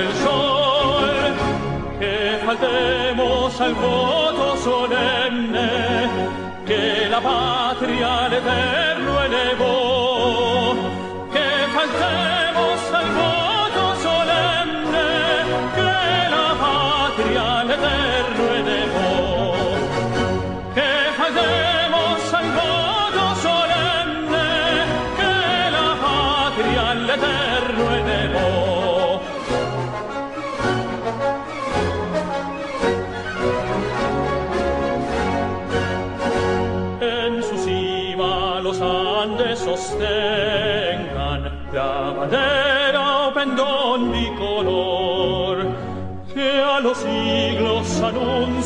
El sol, que faltemos al voto solemne, que la patria al eterno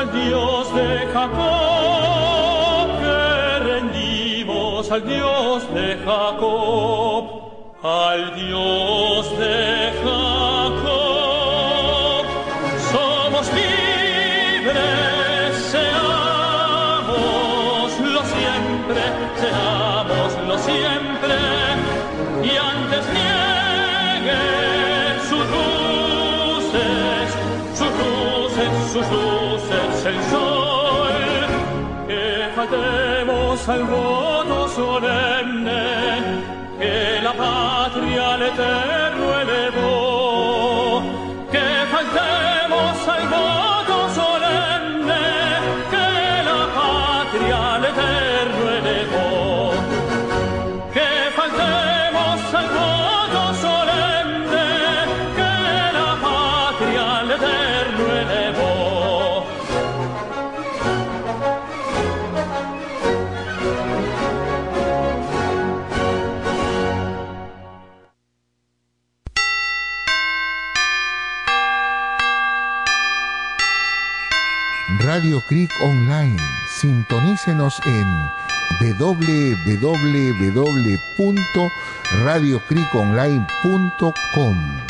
al Dios de Jacob, que rendimos al Dios de Jacob, al Dios de Jacob. Somos libres, seámoslo siempre, seámoslo siempre, y antes niegue sus luces, sus luces, sus luces el sol que faltemos al voto solemne que la patria le Radio Creek Online. Sintonícenos en www.radiocreekonline.com.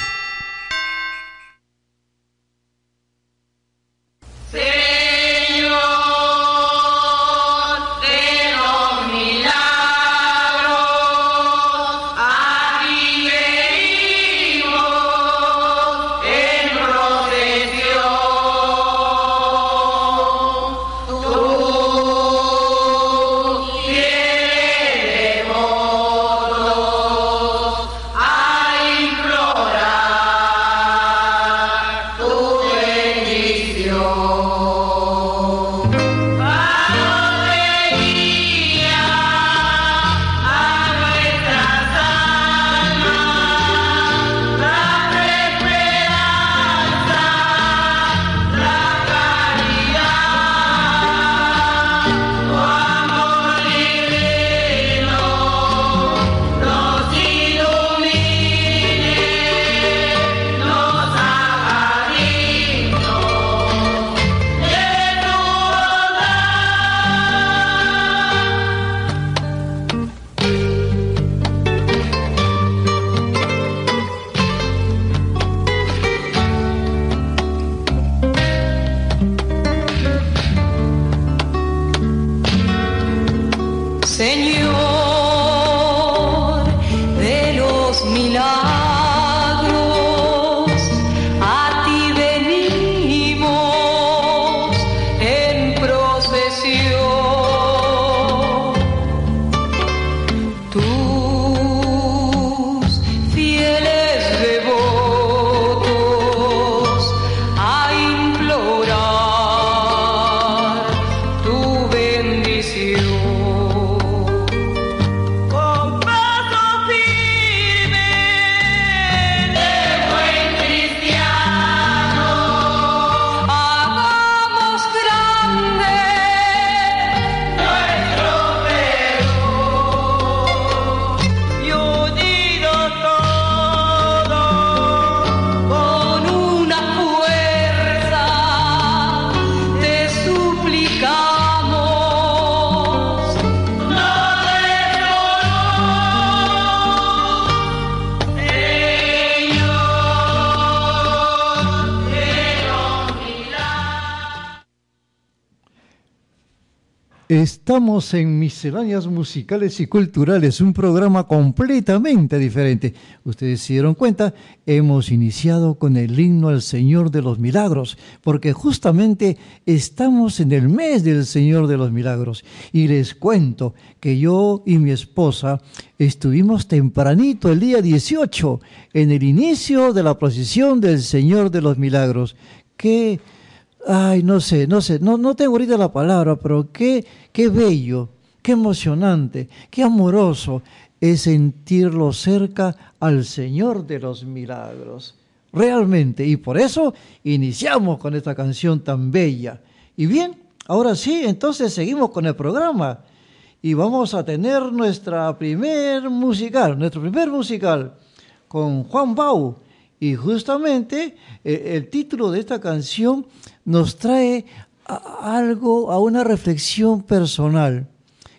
Estamos en Misceláneas Musicales y Culturales, un programa completamente diferente. Ustedes se dieron cuenta, hemos iniciado con el himno al Señor de los Milagros, porque justamente estamos en el mes del Señor de los Milagros. Y les cuento que yo y mi esposa estuvimos tempranito el día 18 en el inicio de la procesión del Señor de los Milagros. Qué ay, no sé, no sé, no, no tengo ahorita la palabra, pero qué, qué bello, qué emocionante, qué amoroso es sentirlo cerca al Señor de los milagros. Realmente, y por eso iniciamos con esta canción tan bella. Y bien, ahora sí, entonces seguimos con el programa y vamos a tener nuestra primer musical, nuestro primer musical con Juan Bau. Y justamente eh, el título de esta canción nos trae algo, a una reflexión personal.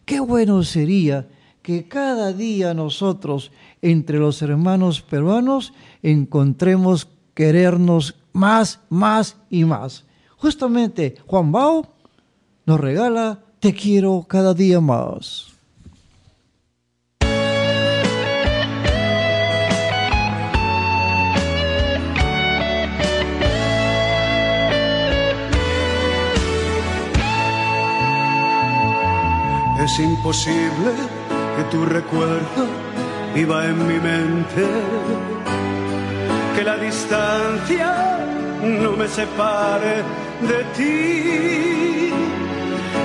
Qué bueno sería que cada día nosotros, entre los hermanos peruanos, encontremos querernos más, más y más. Justamente Juan Bao nos regala Te quiero cada día más. Es imposible que tu recuerdo viva en mi mente, que la distancia no me separe de ti.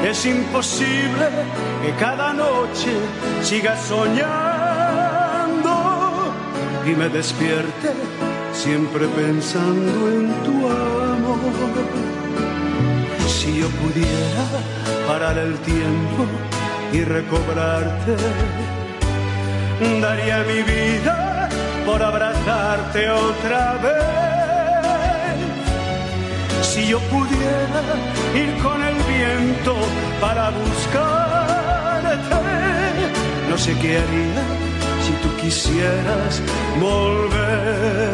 Es imposible que cada noche siga soñando y me despierte siempre pensando en tu amor. Si yo pudiera parar el tiempo y recobrarte. Daría mi vida por abrazarte otra vez. Si yo pudiera ir con el viento para buscarte, no sé qué haría si tú quisieras volver.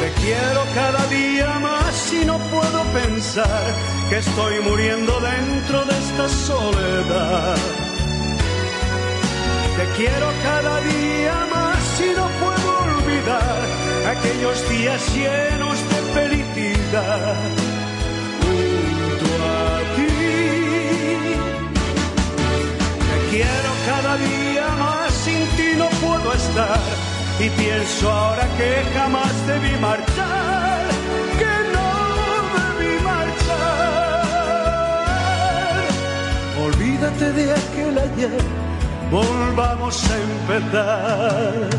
Te quiero cada día más y no puedo pensar que estoy muriendo dentro de esta soledad. Te quiero cada día más y no puedo olvidar aquellos días llenos de felicidad junto a ti. Te quiero cada día más, sin ti no puedo estar y pienso ahora que jamás debí marchar olvídate de aquel ayer, volvamos a empezar.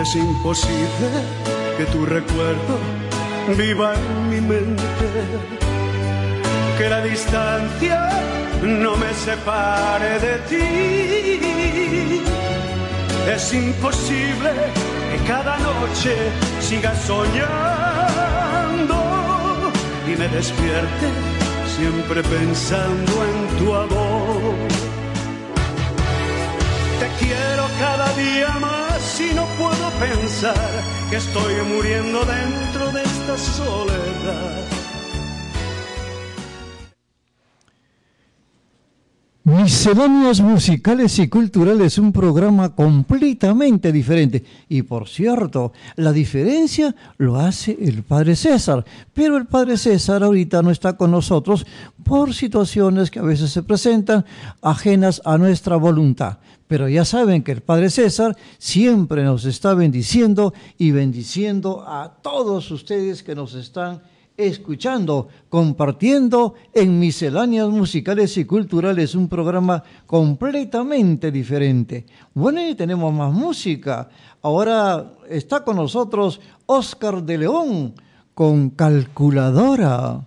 Es imposible que tu recuerdo viva en mi mente, que la distancia no me separe de ti. Es imposible que cada noche siga soñando y me despierte siempre pensando en tu amor. Te quiero cada día más y no puedo pensar que estoy muriendo dentro de esta soledad. Misceláneas musicales y culturales, un programa completamente diferente. Y por cierto, la diferencia lo hace el Padre César. Pero el Padre César ahorita no está con nosotros por situaciones que a veces se presentan ajenas a nuestra voluntad. Pero ya saben que el Padre César siempre nos está bendiciendo y bendiciendo a todos ustedes que nos están escuchando, compartiendo en misceláneas musicales y culturales, un programa completamente diferente. Bueno, y tenemos más música. Ahora está con nosotros Oscar de León con calculadora.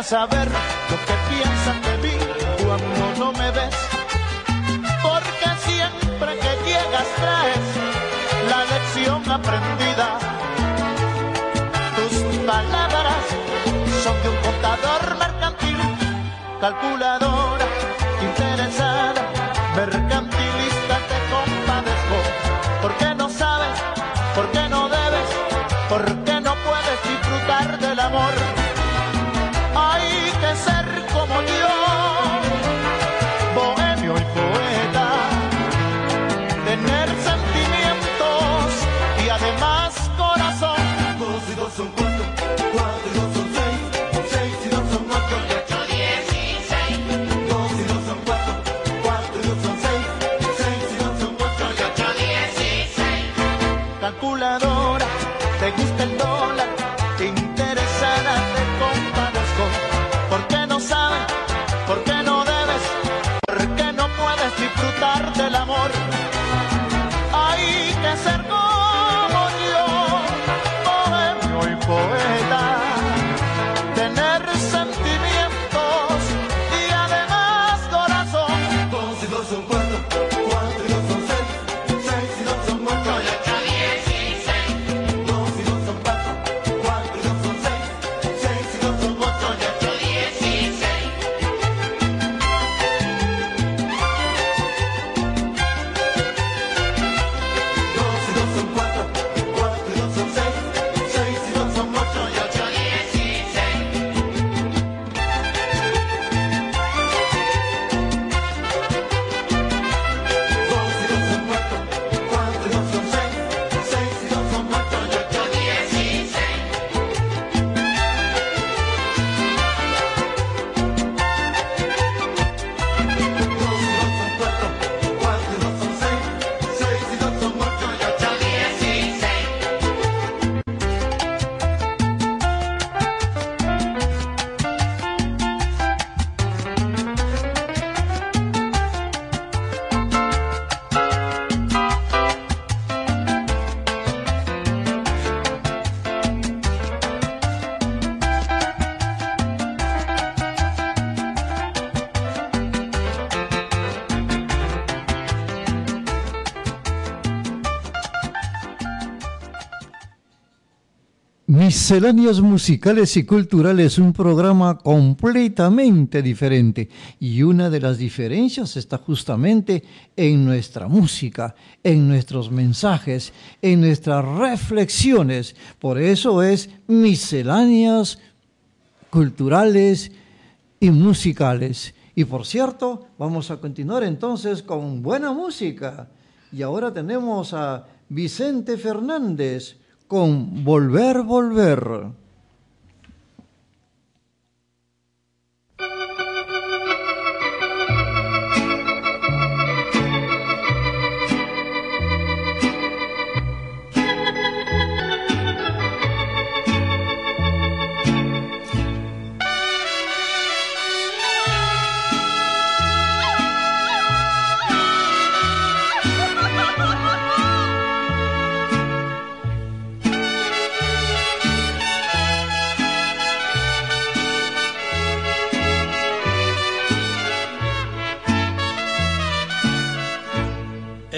Quisiera saber lo que piensas de mí cuando no me ves. Porque siempre que llegas traes la lección aprendida. Tus palabras son de un contador mercantil, calculadora, Misceláneas musicales y culturales, un programa completamente diferente. Y una de las diferencias está justamente en nuestra música, en nuestros mensajes, en nuestras reflexiones. Por eso es misceláneas culturales y musicales. Y por cierto, vamos a continuar entonces con buena música. Y ahora tenemos a Vicente Fernández con Volver, Volver.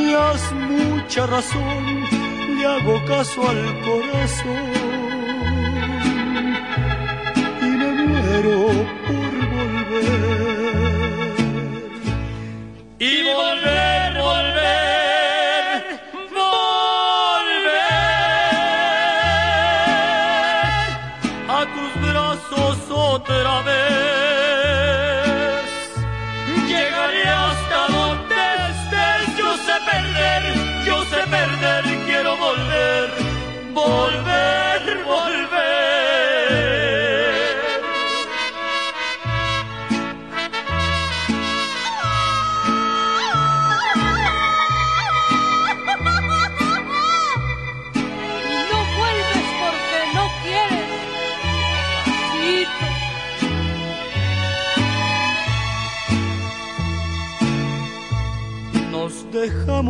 Tenías mucha razón, le hago caso al corazón. Y me muero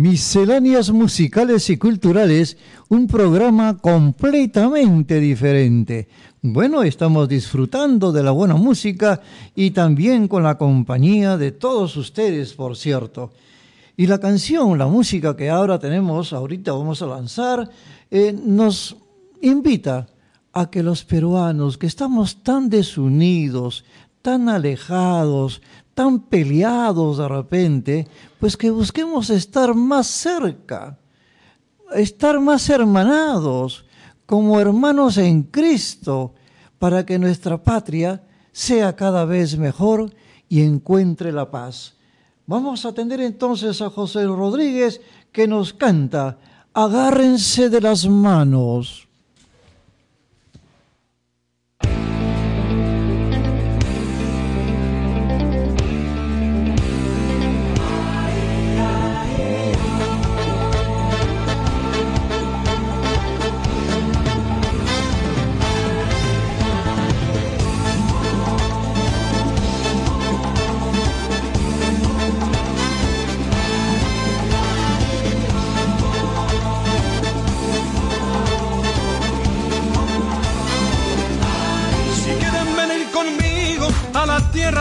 Misceláneas musicales y culturales, un programa completamente diferente. Bueno, estamos disfrutando de la buena música y también con la compañía de todos ustedes, por cierto. Y la canción, la música que ahora tenemos, ahorita vamos a lanzar, eh, nos invita a que los peruanos, que estamos tan desunidos, tan alejados, tan peleados de repente, pues que busquemos estar más cerca, estar más hermanados, como hermanos en Cristo, para que nuestra patria sea cada vez mejor y encuentre la paz. Vamos a atender entonces a José Rodríguez que nos canta, agárrense de las manos.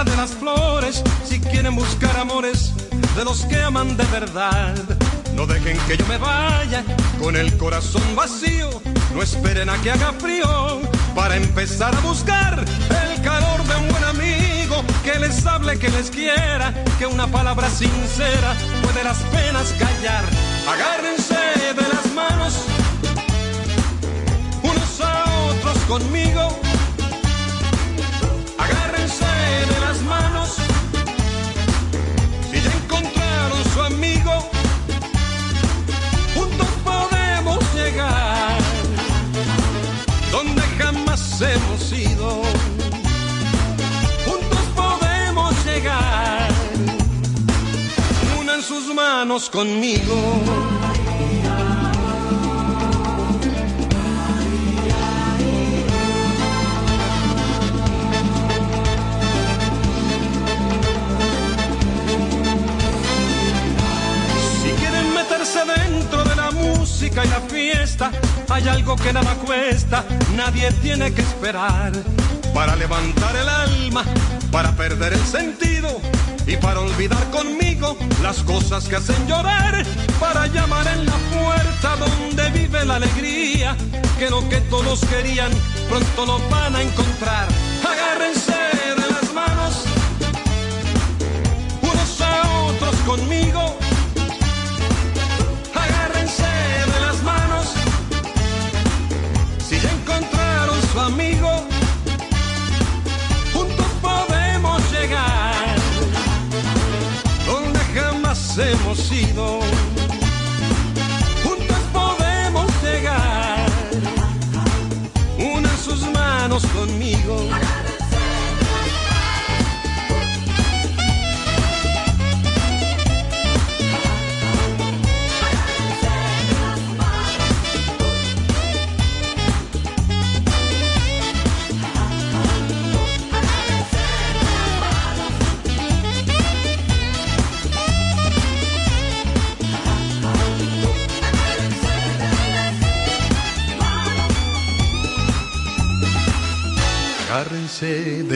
De las flores, si quieren buscar amores de los que aman de verdad, no dejen que yo me vaya con el corazón vacío, no esperen a que haga frío para empezar a buscar el calor de un buen amigo que les hable, que les quiera, que una palabra sincera puede las penas callar. Agárrense de las manos unos a otros conmigo. Conmigo. Si quieren meterse dentro de la música y la fiesta, hay algo que nada cuesta, nadie tiene que esperar. Para levantar el alma, para perder el sentido y para olvidar conmigo las cosas que hacen llorar. Para llamar en la puerta donde vive la alegría, que lo que todos querían pronto lo van a encontrar. Agárrense de las manos, unos a otros conmigo. Hemos ido. Juntos podemos llegar. Unan sus manos conmigo.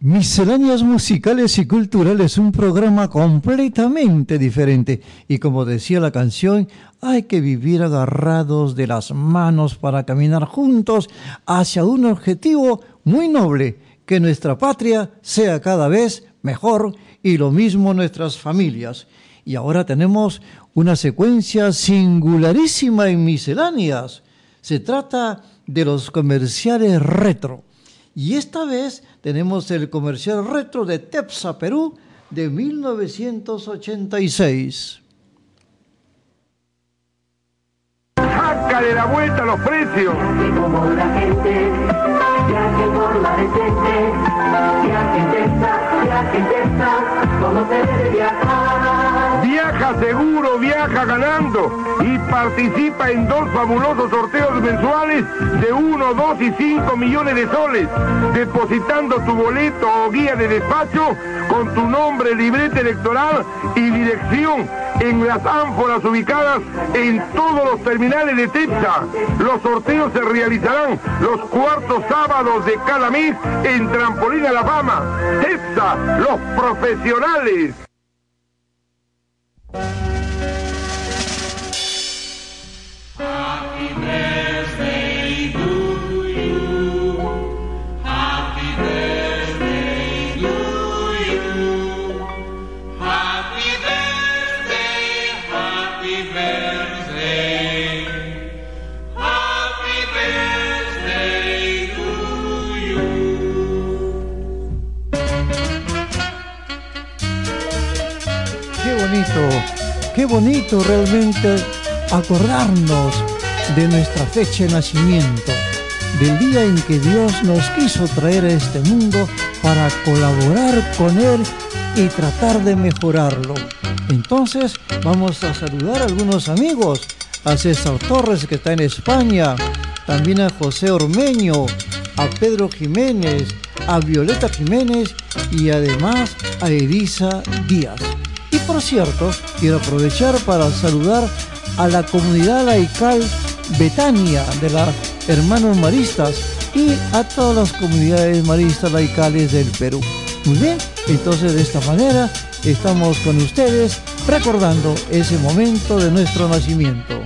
Misceláneas musicales y culturales, un programa completamente diferente. Y como decía la canción, hay que vivir agarrados de las manos para caminar juntos hacia un objetivo muy noble, que nuestra patria sea cada vez mejor y lo mismo nuestras familias. Y ahora tenemos una secuencia singularísima en misceláneas. Se trata de los comerciales retro. Y esta vez tenemos el comercial retro de Tepsa, Perú, de 1986. Sácale la vuelta a los precios. como la gente, viaje por la decente, viaje intensa, viaje intensa, como se debe viajar. Viaja seguro, viaja ganando y participa en dos fabulosos sorteos mensuales de 1, 2 y 5 millones de soles, depositando tu boleto o guía de despacho con tu nombre, libreta electoral y dirección en las ánforas ubicadas en todos los terminales de TEPSA. Los sorteos se realizarán los cuartos sábados de cada mes en Trampolín a la Fama. TEPSA, los profesionales. Qué bonito realmente acordarnos de nuestra fecha de nacimiento, del día en que Dios nos quiso traer a este mundo para colaborar con Él y tratar de mejorarlo. Entonces vamos a saludar a algunos amigos, a César Torres que está en España, también a José Ormeño, a Pedro Jiménez, a Violeta Jiménez y además a Elisa Díaz. Por cierto, quiero aprovechar para saludar a la comunidad laical Betania de las Hermanos Maristas y a todas las comunidades maristas laicales del Perú. Muy bien, entonces de esta manera estamos con ustedes recordando ese momento de nuestro nacimiento.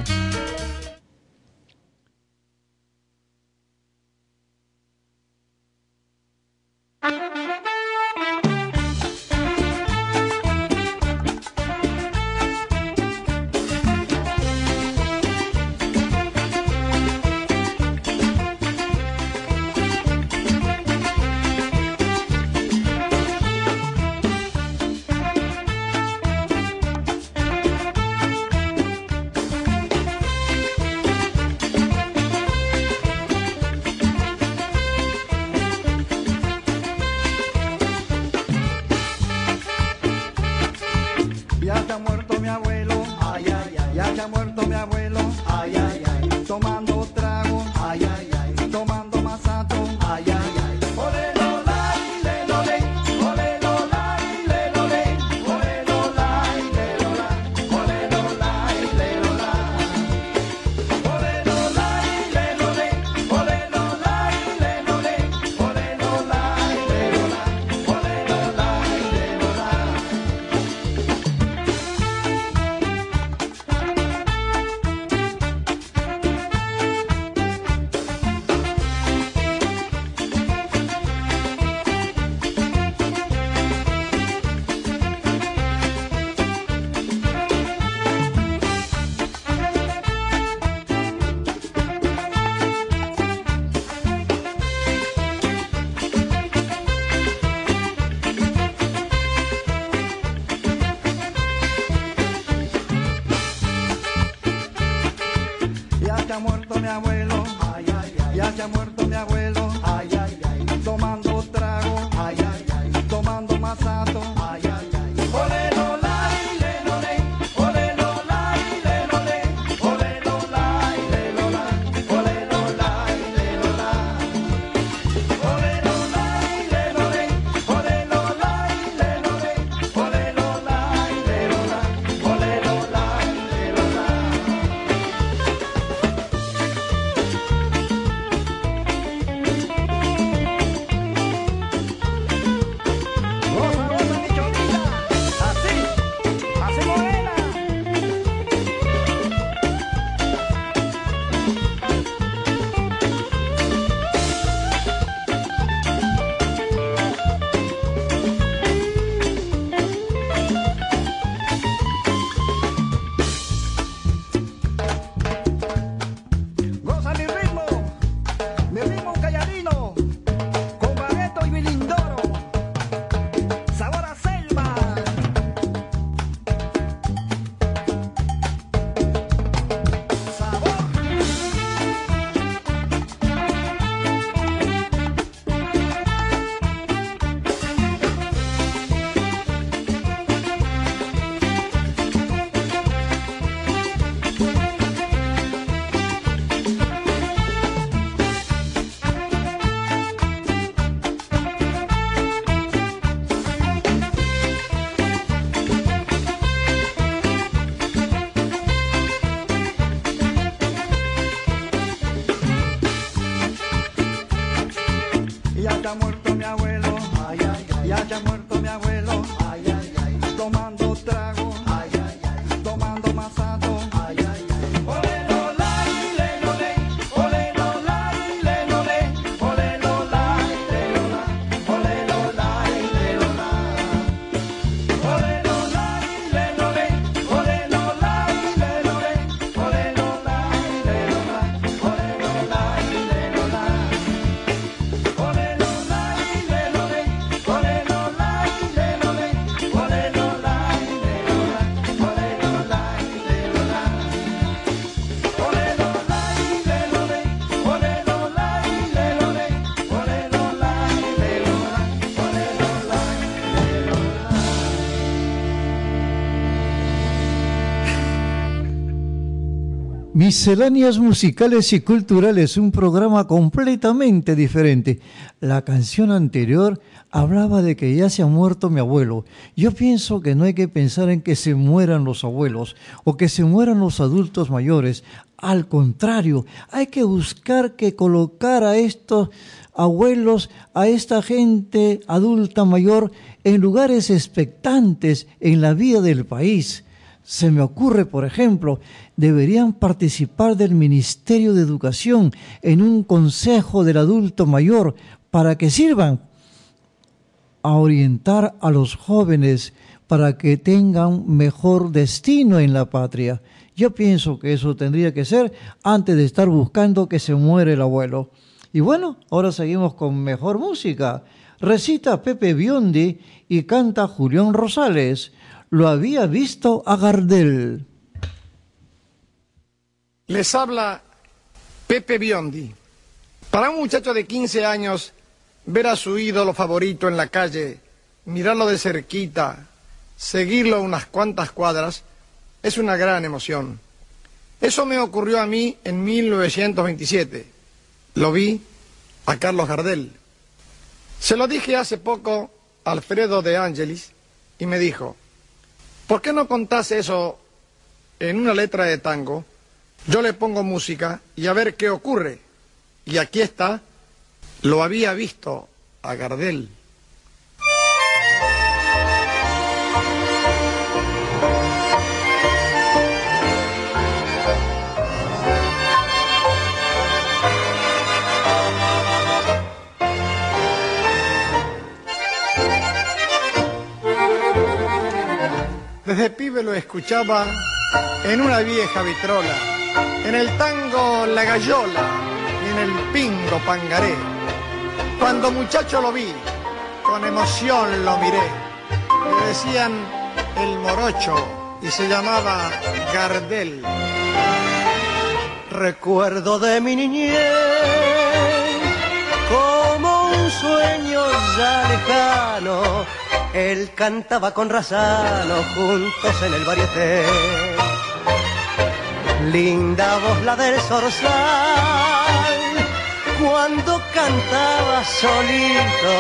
Misceláneas musicales y culturales, un programa completamente diferente. La canción anterior hablaba de que ya se ha muerto mi abuelo. Yo pienso que no hay que pensar en que se mueran los abuelos o que se mueran los adultos mayores. Al contrario, hay que buscar que colocar a estos abuelos, a esta gente adulta mayor, en lugares expectantes en la vida del país. Se me ocurre, por ejemplo, deberían participar del Ministerio de Educación en un consejo del adulto mayor para que sirvan a orientar a los jóvenes para que tengan mejor destino en la patria. Yo pienso que eso tendría que ser antes de estar buscando que se muere el abuelo. Y bueno, ahora seguimos con mejor música. Recita Pepe Biondi y canta Julián Rosales. Lo había visto a Gardel. Les habla Pepe Biondi. Para un muchacho de 15 años, ver a su ídolo favorito en la calle, mirarlo de cerquita, seguirlo unas cuantas cuadras, es una gran emoción. Eso me ocurrió a mí en 1927. Lo vi a Carlos Gardel. Se lo dije hace poco a Alfredo de Angelis y me dijo, ¿por qué no contás eso en una letra de tango? Yo le pongo música y a ver qué ocurre. Y aquí está, lo había visto a Gardel. Desde pibe lo escuchaba en una vieja vitrola, en el tango La Gallola y en el pingo Pangaré. Cuando muchacho lo vi, con emoción lo miré. Le decían el morocho y se llamaba Gardel. Recuerdo de mi niñez como un sueño ya lejano. Él cantaba con Razano juntos en el varieté. Linda voz la del zorzal, cuando cantaba solito.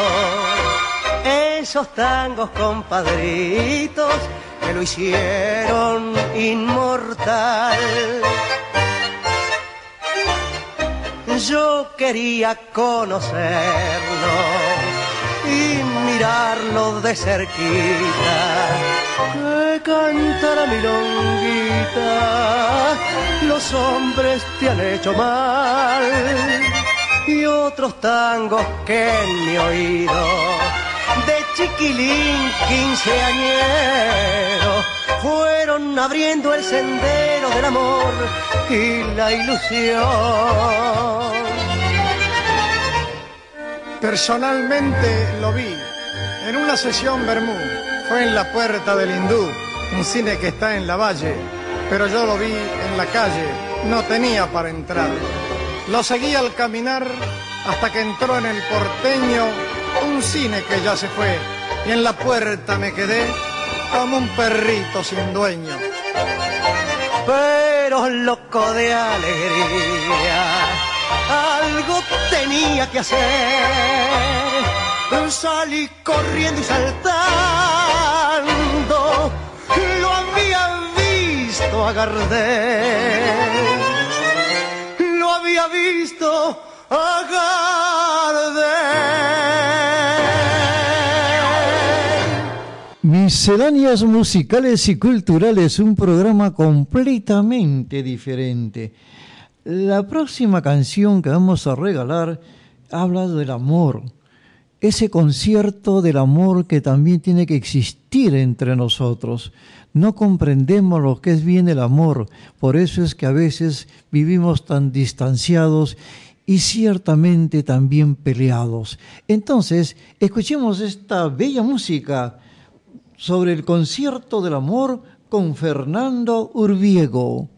Esos tangos compadritos que lo hicieron inmortal. Yo quería conocerlo mirarlo de cerquita. Que cantara milonguita, los hombres te han hecho mal. Y otros tangos que en mi oído, de chiquilín quinceañero, fueron abriendo el sendero del amor y la ilusión. Personalmente lo vi en una sesión Bermú. Fue en la puerta del Hindú, un cine que está en la valle, pero yo lo vi en la calle, no tenía para entrar. Lo seguí al caminar hasta que entró en el porteño un cine que ya se fue y en la puerta me quedé como un perrito sin dueño. pero loco de alegría, algo tenía que hacer. Salí corriendo y saltando, lo había visto a Gardel, lo había visto a Gardel. Misceláneas musicales y culturales, un programa completamente diferente. La próxima canción que vamos a regalar habla del amor, ese concierto del amor que también tiene que existir entre nosotros. No comprendemos lo que es bien el amor, por eso es que a veces vivimos tan distanciados y ciertamente también peleados. Entonces, escuchemos esta bella música sobre el concierto del amor con Fernando Urbiego.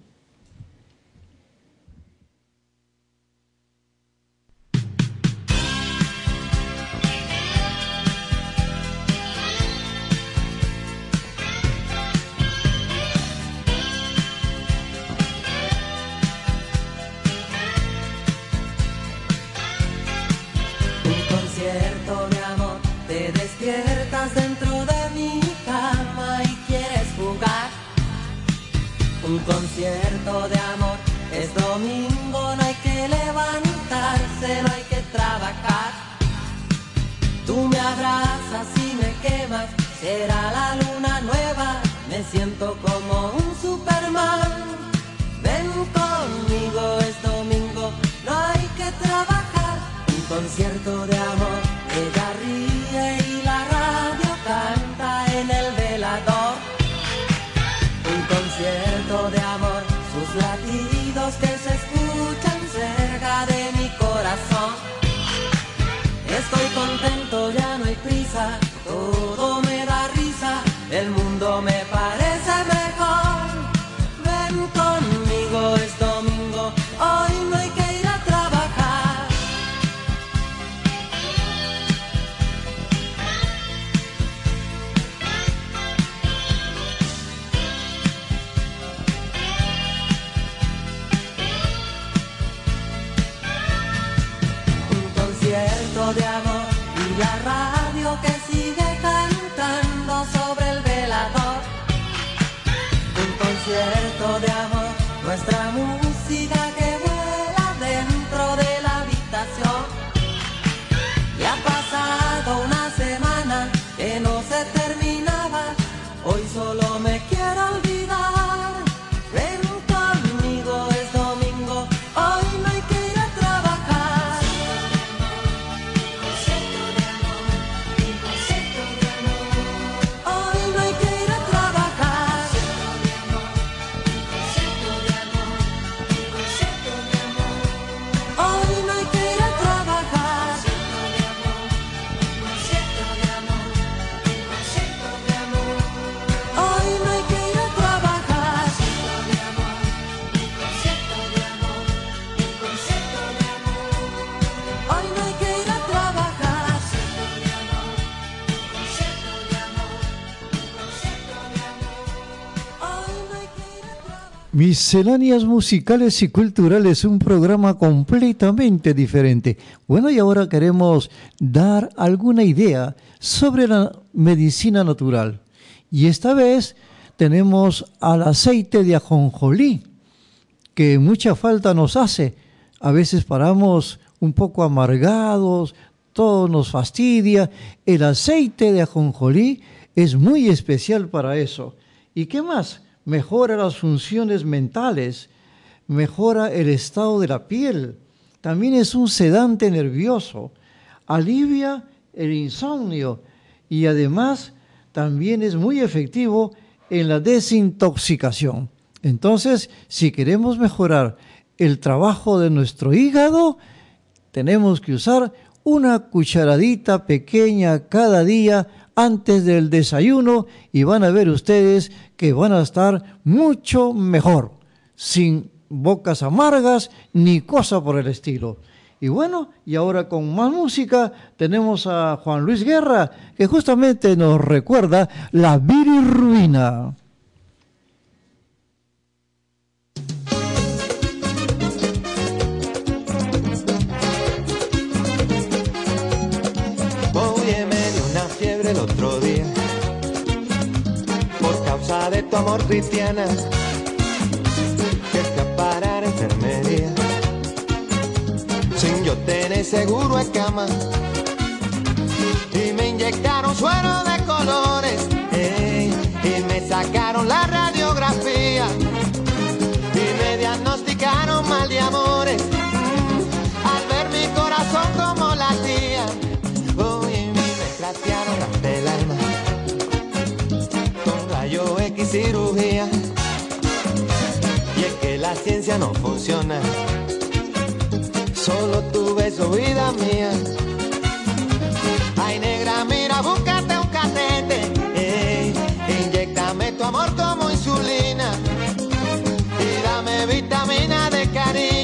Un concierto de amor, es domingo, no hay que levantarse, no hay que trabajar. Tú me abrazas y me quemas, será la luna nueva, me siento como un Superman. Ven conmigo, es domingo, no hay que trabajar. Un concierto de amor, el Concierto de amor, nuestra música Misceláneas musicales y culturales, un programa completamente diferente. Bueno, y ahora queremos dar alguna idea sobre la medicina natural. Y esta vez tenemos al aceite de ajonjolí, que mucha falta nos hace. A veces paramos un poco amargados, todo nos fastidia. El aceite de ajonjolí es muy especial para eso. ¿Y qué más? Mejora las funciones mentales, mejora el estado de la piel, también es un sedante nervioso, alivia el insomnio y además también es muy efectivo en la desintoxicación. Entonces, si queremos mejorar el trabajo de nuestro hígado, tenemos que usar una cucharadita pequeña cada día antes del desayuno y van a ver ustedes que van a estar mucho mejor, sin bocas amargas ni cosa por el estilo. Y bueno, y ahora con más música tenemos a Juan Luis Guerra, que justamente nos recuerda la bilirruina. De tu amor cristiana que escapara a enfermería. Sin yo tener seguro en cama. Y me inyectaron suero de colores y me sacaron la radiografía. Y me diagnosticaron mal de amores la ciencia no funciona. Solo tu beso vida mía. Ay negra mira búscate un catete. Eh, inyectame tu amor como insulina. Y dame vitamina de cariño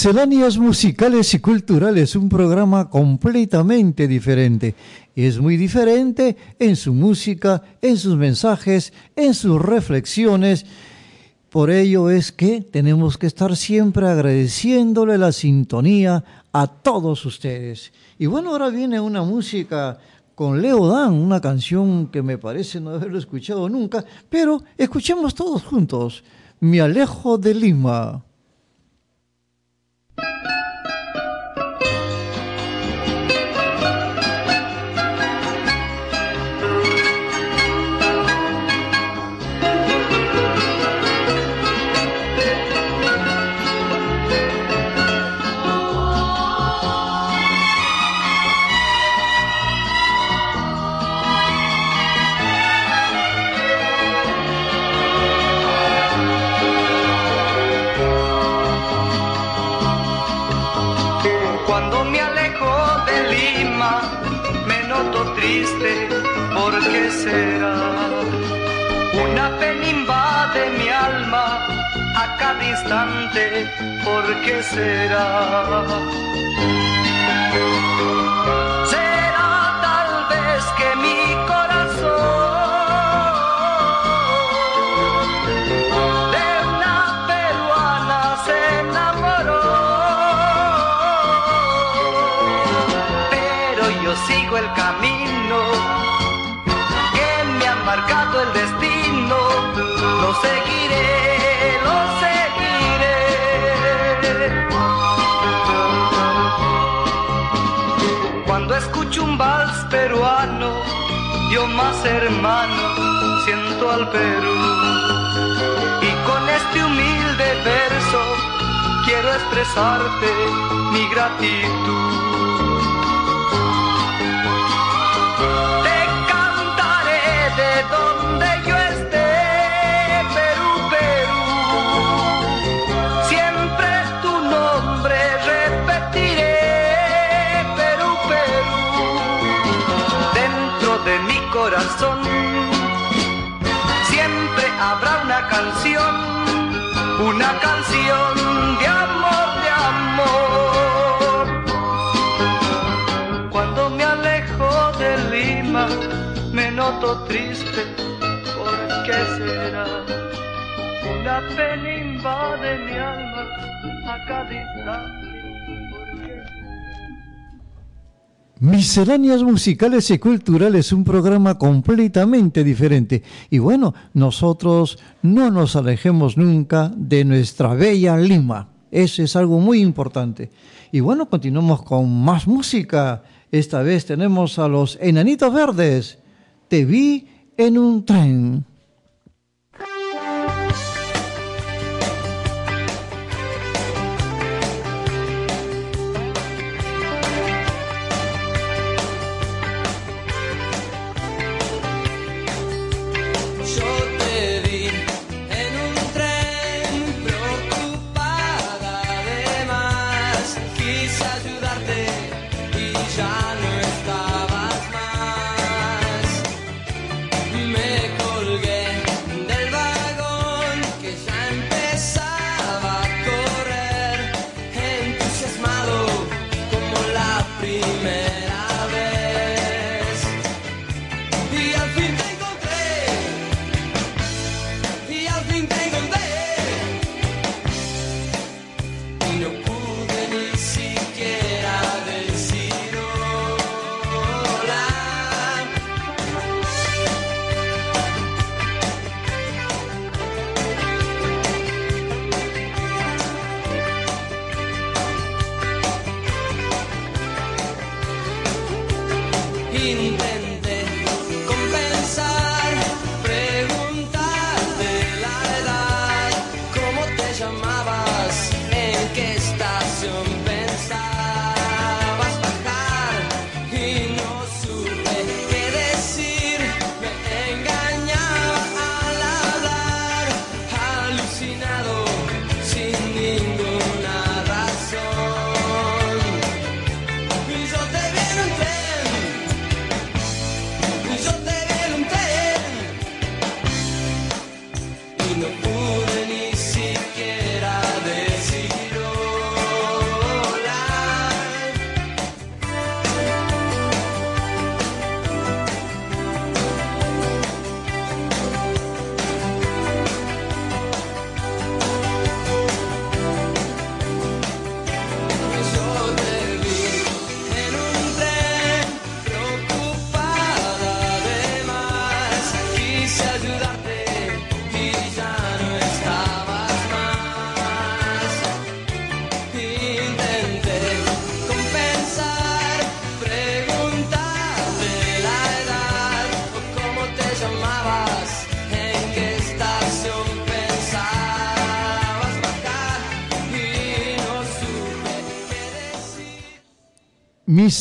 Misceláneas musicales y culturales, un programa completamente diferente. Es muy diferente en su música, en sus mensajes, en sus reflexiones. Por ello es que tenemos que estar siempre agradeciéndole la sintonía a todos ustedes. Y bueno, ahora viene una música con Leo Dan, una canción que me parece no haberlo escuchado nunca, pero escuchemos todos juntos. Me alejo de Lima. Thank you. Instante, ¿por será? Será tal vez que mi corazón de una peruana se enamoró. Pero yo sigo el camino Perú. Y con este humilde verso quiero expresarte mi gratitud. Te cantaré de donde yo esté, Perú, Perú. Siempre tu nombre repetiré, Perú, Perú. Dentro de mi corazón habrá una canción, una canción de amor, de amor. Cuando me alejo de Lima, me noto triste, ¿por qué será? Una pena invade mi alma a cada instante. Misceláneas musicales y culturales, un programa completamente diferente. Y bueno, nosotros no nos alejemos nunca de nuestra bella Lima. Eso es algo muy importante. Y bueno, continuamos con más música. Esta vez tenemos a los Enanitos Verdes. Te vi en un tren.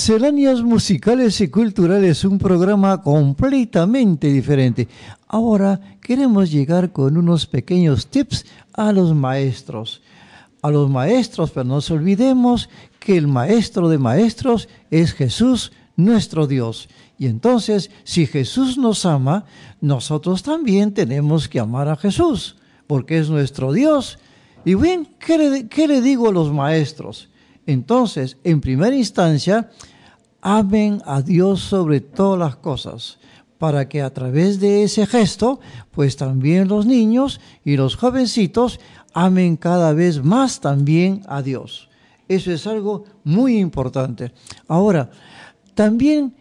Misceláneas musicales y culturales, un programa completamente diferente. Ahora queremos llegar con unos pequeños tips a los maestros. A los maestros, pero no nos olvidemos que el maestro de maestros es Jesús, nuestro Dios. Y entonces, si Jesús nos ama, nosotros también tenemos que amar a Jesús, porque es nuestro Dios. Y bien, ¿qué le, qué le digo a los maestros? Entonces, en primera instancia, amen a Dios sobre todas las cosas, para que a través de ese gesto, pues también los niños y los jovencitos amen cada vez más también a Dios. Eso es algo muy importante. Ahora, también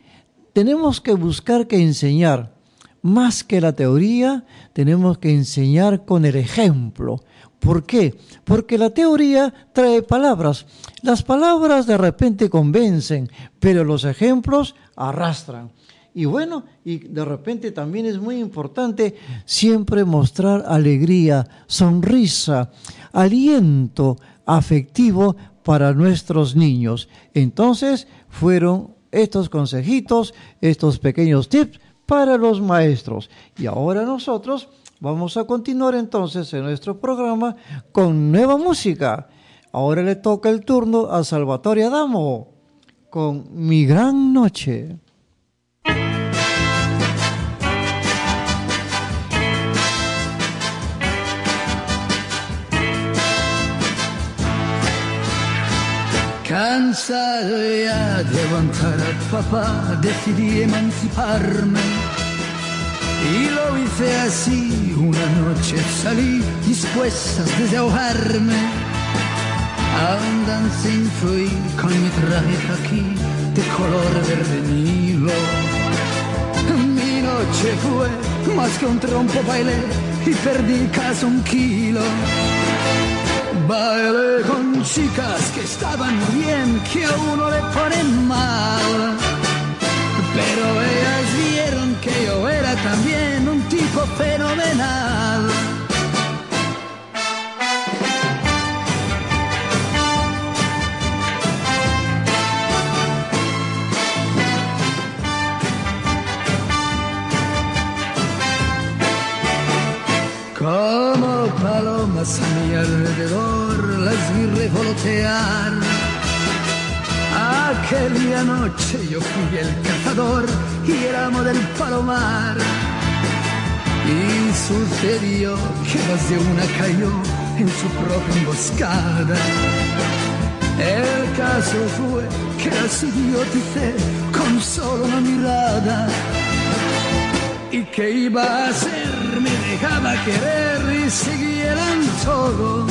tenemos que buscar que enseñar, más que la teoría, tenemos que enseñar con el ejemplo. ¿Por qué? Porque la teoría trae palabras. Las palabras de repente convencen, pero los ejemplos arrastran. Y bueno, y de repente también es muy importante siempre mostrar alegría, sonrisa, aliento afectivo para nuestros niños. Entonces fueron estos consejitos, estos pequeños tips para los maestros. Y ahora nosotros Vamos a continuar entonces en nuestro programa con nueva música. Ahora le toca el turno a Salvatore Adamo con Mi Gran Noche. Cansado ya de aguantar al papá, decidí emanciparme y lo hice así, una noche salí dispuesta a desahogarme. Andan sin fui con mi traje aquí de color verde nilo. Mi noche fue más que un trompo bailé y perdí casi un kilo. Bailé con chicas que estaban bien, que a uno le ponen mal. Pero ellas vieron que yo era también un tipo fenomenal. Como palomas a mi alrededor las vi revolotear. Aquella noche yo fui el y el amo del palomar. Y sucedió que más de una cayó en su propia emboscada. El caso fue que las idioticé con solo una mirada. ¿Y que iba a hacer? Me dejaba querer y seguía el antojo.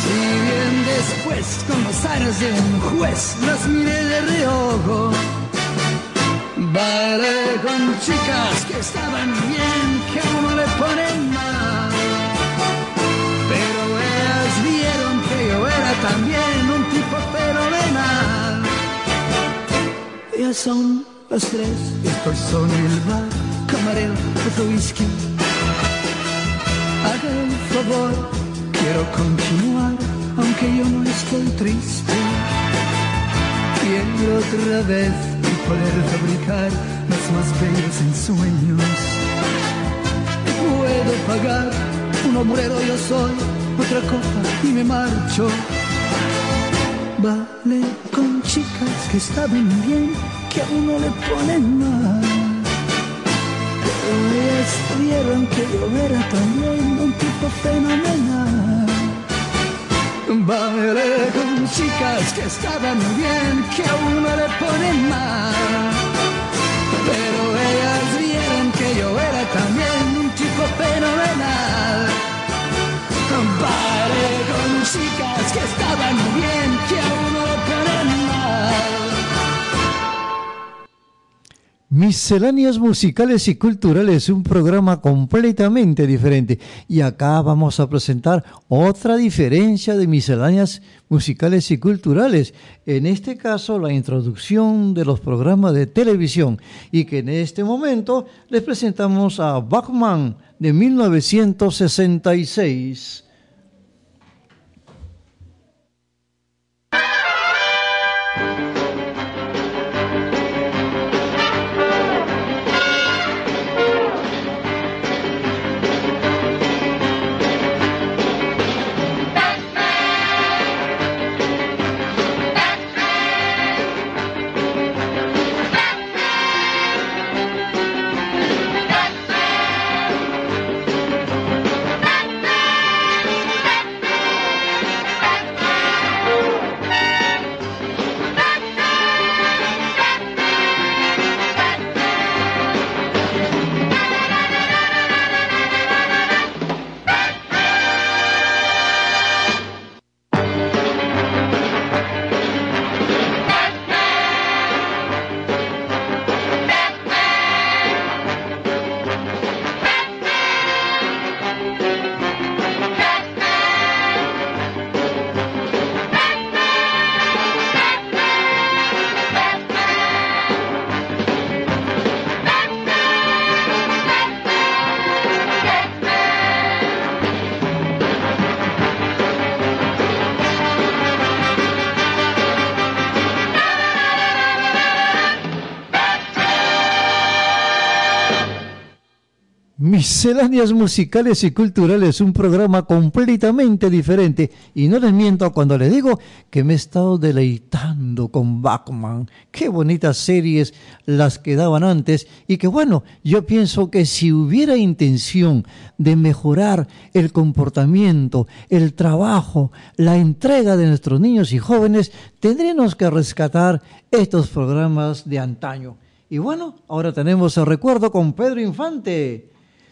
Si bien después con los aires de un juez las miré de reojo. Bailé con chicas que estaban bien, que a uno le ponen mal. Pero ellas vieron que yo era también un tipo fenomenal. Ellas son las tres, estoy solo en el bar, camarero, otro whisky. Haga el favor, quiero continuar, aunque yo no estoy triste. Quiero otra vez poder fabricar los más bellos ensueños. Puedo pagar un obrero, yo soy otra copa y me marcho. Vale con chicas que estaban bien, que a uno le ponen mal. Pero ellas vieron que yo también un tipo fenomenal. Bailé con chicas que estaban bien, que a uno le ponen mal. Pero ellas vieron que yo era también un tipo fenomenal. Bailé con chicas que estaban bien, Misceláneas musicales y culturales, un programa completamente diferente. Y acá vamos a presentar otra diferencia de misceláneas musicales y culturales. En este caso, la introducción de los programas de televisión. Y que en este momento les presentamos a Bachman de 1966. Misceláneas musicales y culturales, un programa completamente diferente. Y no les miento cuando les digo que me he estado deleitando con Bachman. Qué bonitas series las que daban antes. Y que bueno, yo pienso que si hubiera intención de mejorar el comportamiento, el trabajo, la entrega de nuestros niños y jóvenes, tendríamos que rescatar estos programas de antaño. Y bueno, ahora tenemos el recuerdo con Pedro Infante.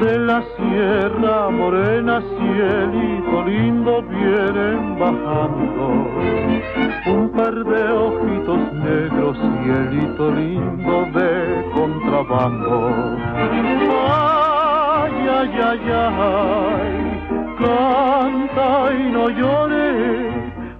De la sierra morena, cielito lindo, vienen bajando un par de ojitos negros, cielito lindo de contrabando. Ay, ay, ay, ay, canta y no llores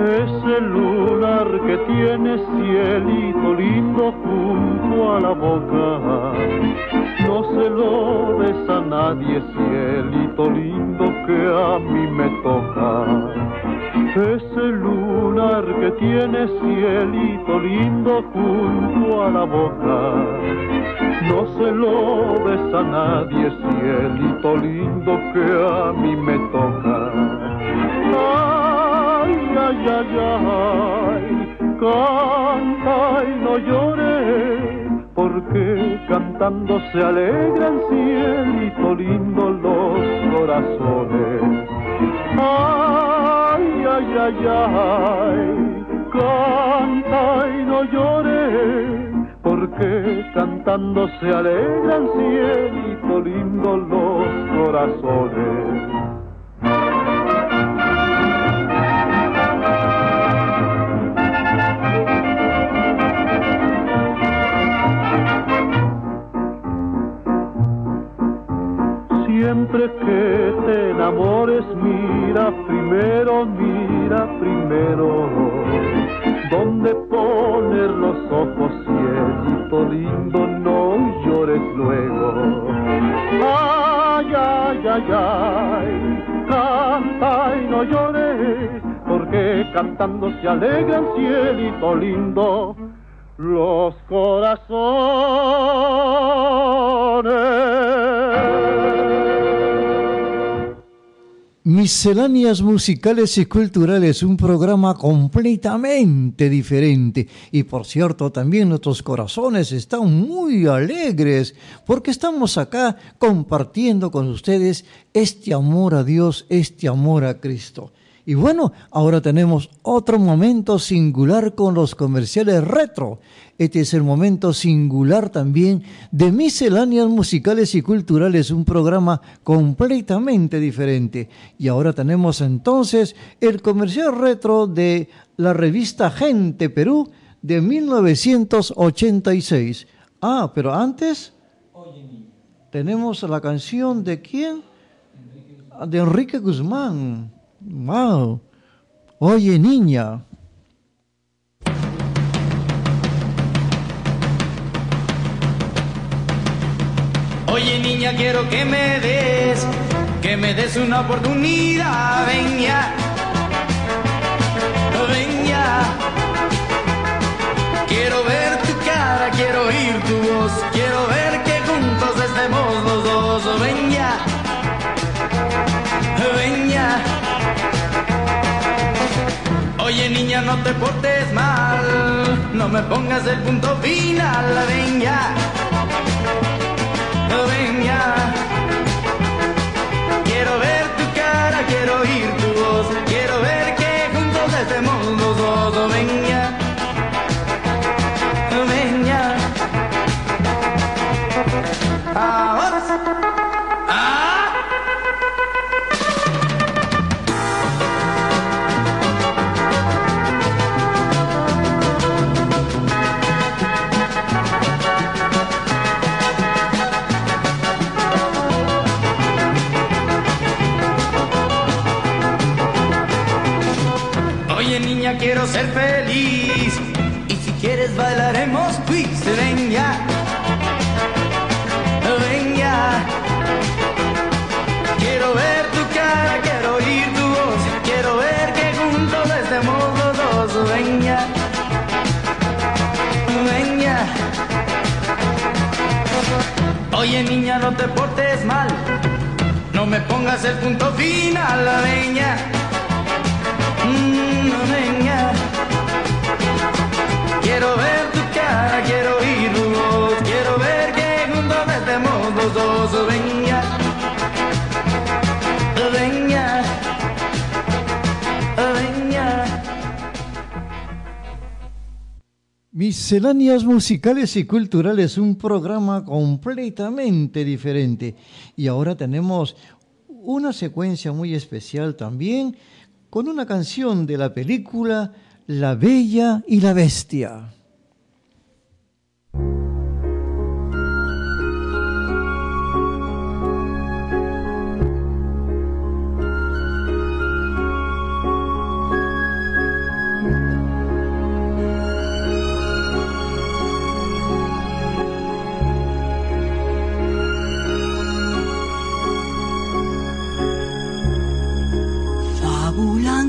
Ese lunar que tiene cielito lindo junto a la boca, no se lo des a nadie, cielito lindo que a mí me toca. Ese lunar que tiene cielito lindo junto a la boca, no se lo des a nadie, cielito lindo que a mí me toca. Ay, ay, ay, canta y no llores, porque cantando se alegran cielito lindo los corazones. Ay, ay, ay, ay, canta y no llores, porque cantando se alegran cielito lindo los corazones. Siempre que te enamores, mira primero, mira primero, donde poner los ojos, cielito lindo, no llores luego. Ay, ay, ay, ay, canta y no llores, porque cantando se alegran, cielito lindo, los corazones. Misceláneas musicales y culturales, un programa completamente diferente. Y por cierto, también nuestros corazones están muy alegres porque estamos acá compartiendo con ustedes este amor a Dios, este amor a Cristo. Y bueno, ahora tenemos otro momento singular con los comerciales retro. Este es el momento singular también de misceláneas musicales y culturales, un programa completamente diferente. Y ahora tenemos entonces el comercial retro de la revista Gente Perú de 1986. Ah, pero antes tenemos la canción de quién? De Enrique Guzmán. Wow. Oye, niña. Oye niña, quiero que me des, que me des una oportunidad, ven ya, ven ya. Quiero ver tu cara, quiero oír tu voz, quiero ver que juntos estemos los dos, ven ya, ven ya. Oye niña, no te portes mal, no me pongas el punto final, ven ya, ven ya. Quiero ser feliz. Y si quieres bailaremos quiz. Ven ya. Ven ya. Quiero ver tu cara, quiero oír tu voz. Quiero ver que juntos estemos los dos. Ven ya. Oye niña, no te portes mal. No me pongas el punto final. Ven ya. Quiero ver tu cara, quiero oír tu voz, quiero ver que venga. Misceláneas musicales y culturales, un programa completamente diferente. Y ahora tenemos una secuencia muy especial también con una canción de la película La Bella y la Bestia.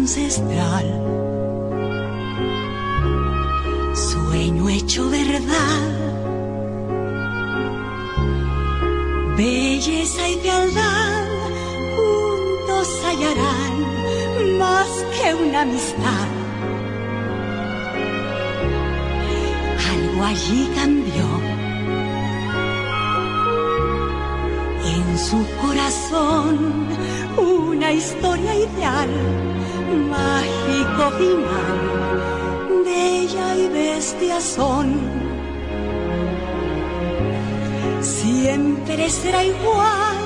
Ancestral, sueño hecho verdad, belleza y fealdad juntos hallarán más que una amistad. Algo allí cambió. En su corazón una historia ideal, mágico final, bella y bestia son. Siempre será igual,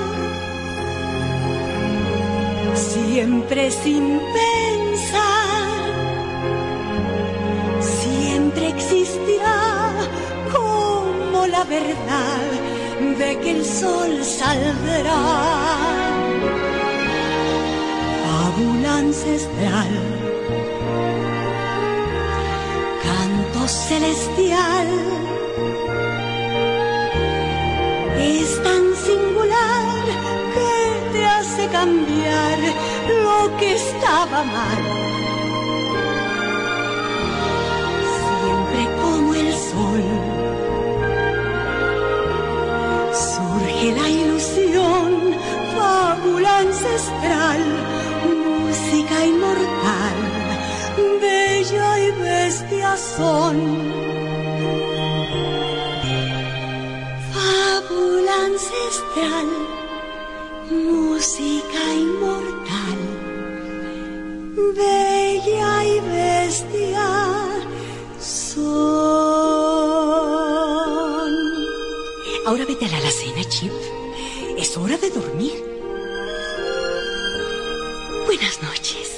siempre sin pensar, siempre existirá como la verdad de que el sol saldrá ancestral, canto celestial, es tan singular que te hace cambiar lo que estaba mal. Siempre como el sol, surge la ilusión, fábula ancestral bella y bestia son. Fábula ancestral, música inmortal, bella y bestia son. Ahora vete a la alacena, Chip. Es hora de dormir. Buenas noches.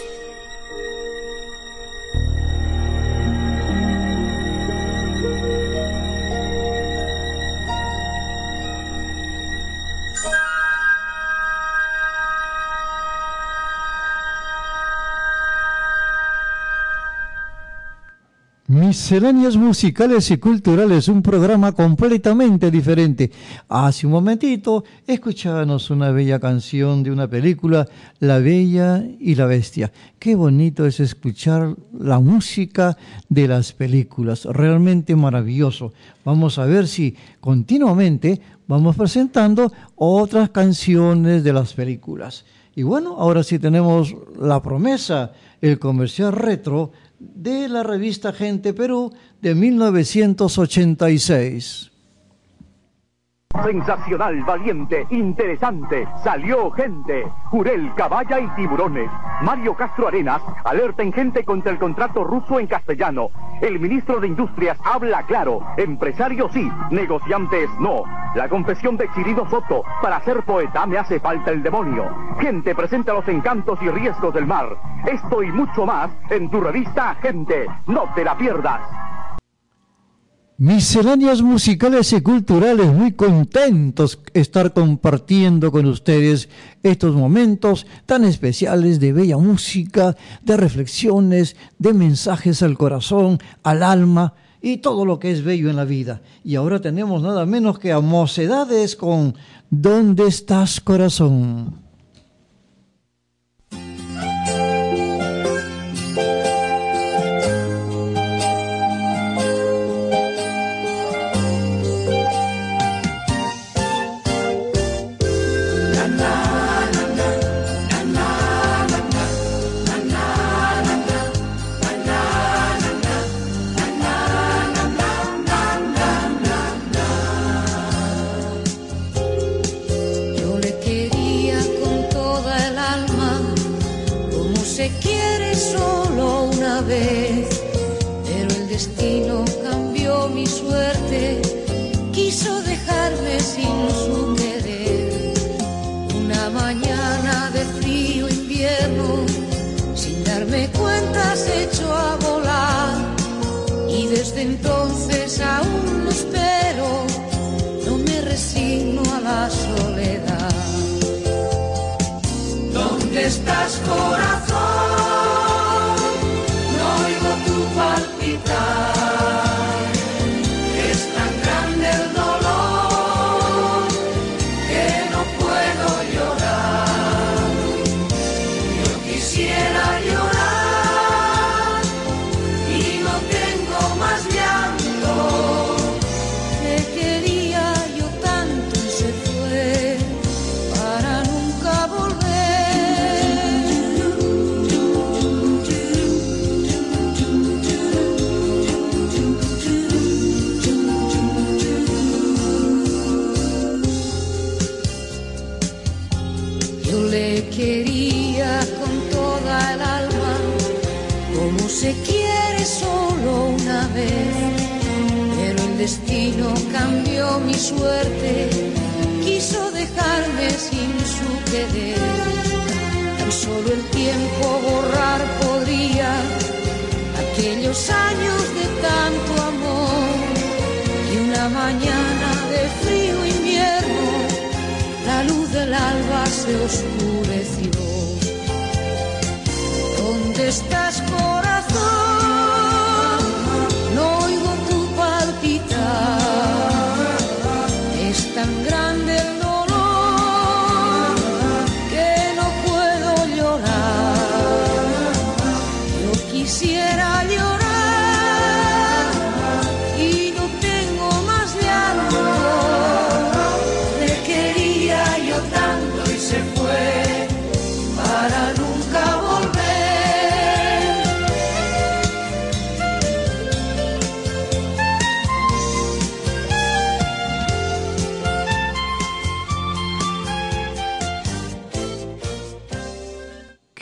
Misceláneas musicales y culturales, un programa completamente diferente. Hace un momentito escuchábamos una bella canción de una película, La Bella y la Bestia. Qué bonito es escuchar la música de las películas, realmente maravilloso. Vamos a ver si continuamente vamos presentando otras canciones de las películas. Y bueno, ahora sí tenemos la promesa, el comercial retro de la revista Gente Perú de 1986. Sensacional, valiente, interesante. Salió gente. Jurel, Caballa y Tiburones. Mario Castro Arenas alerta en gente contra el contrato ruso en castellano. El ministro de Industrias habla claro. Empresarios sí, negociantes no. La confesión de Chirino Soto. Para ser poeta me hace falta el demonio. Gente presenta los encantos y riesgos del mar. Esto y mucho más en tu revista Gente. No te la pierdas. Misceláneas musicales y culturales, muy contentos estar compartiendo con ustedes estos momentos tan especiales de bella música, de reflexiones, de mensajes al corazón, al alma y todo lo que es bello en la vida. Y ahora tenemos nada menos que a Mocedades con ¿Dónde estás corazón? Entonces aún lo espero no me resigno a la soledad. ¿Dónde estás, corazón? Suerte, quiso dejarme sin su querer. Tan solo el tiempo borrar podría aquellos años de tanto amor. Y una mañana de frío invierno, la luz del alba se oscureció. ¿Dónde estás,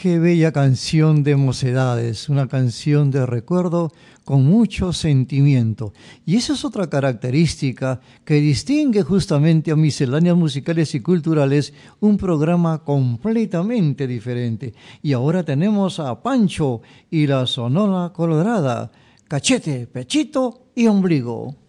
Qué bella canción de mocedades, una canción de recuerdo con mucho sentimiento. Y esa es otra característica que distingue justamente a Misceláneas Musicales y Culturales, un programa completamente diferente. Y ahora tenemos a Pancho y la Sonora Colorada, cachete, pechito y ombligo.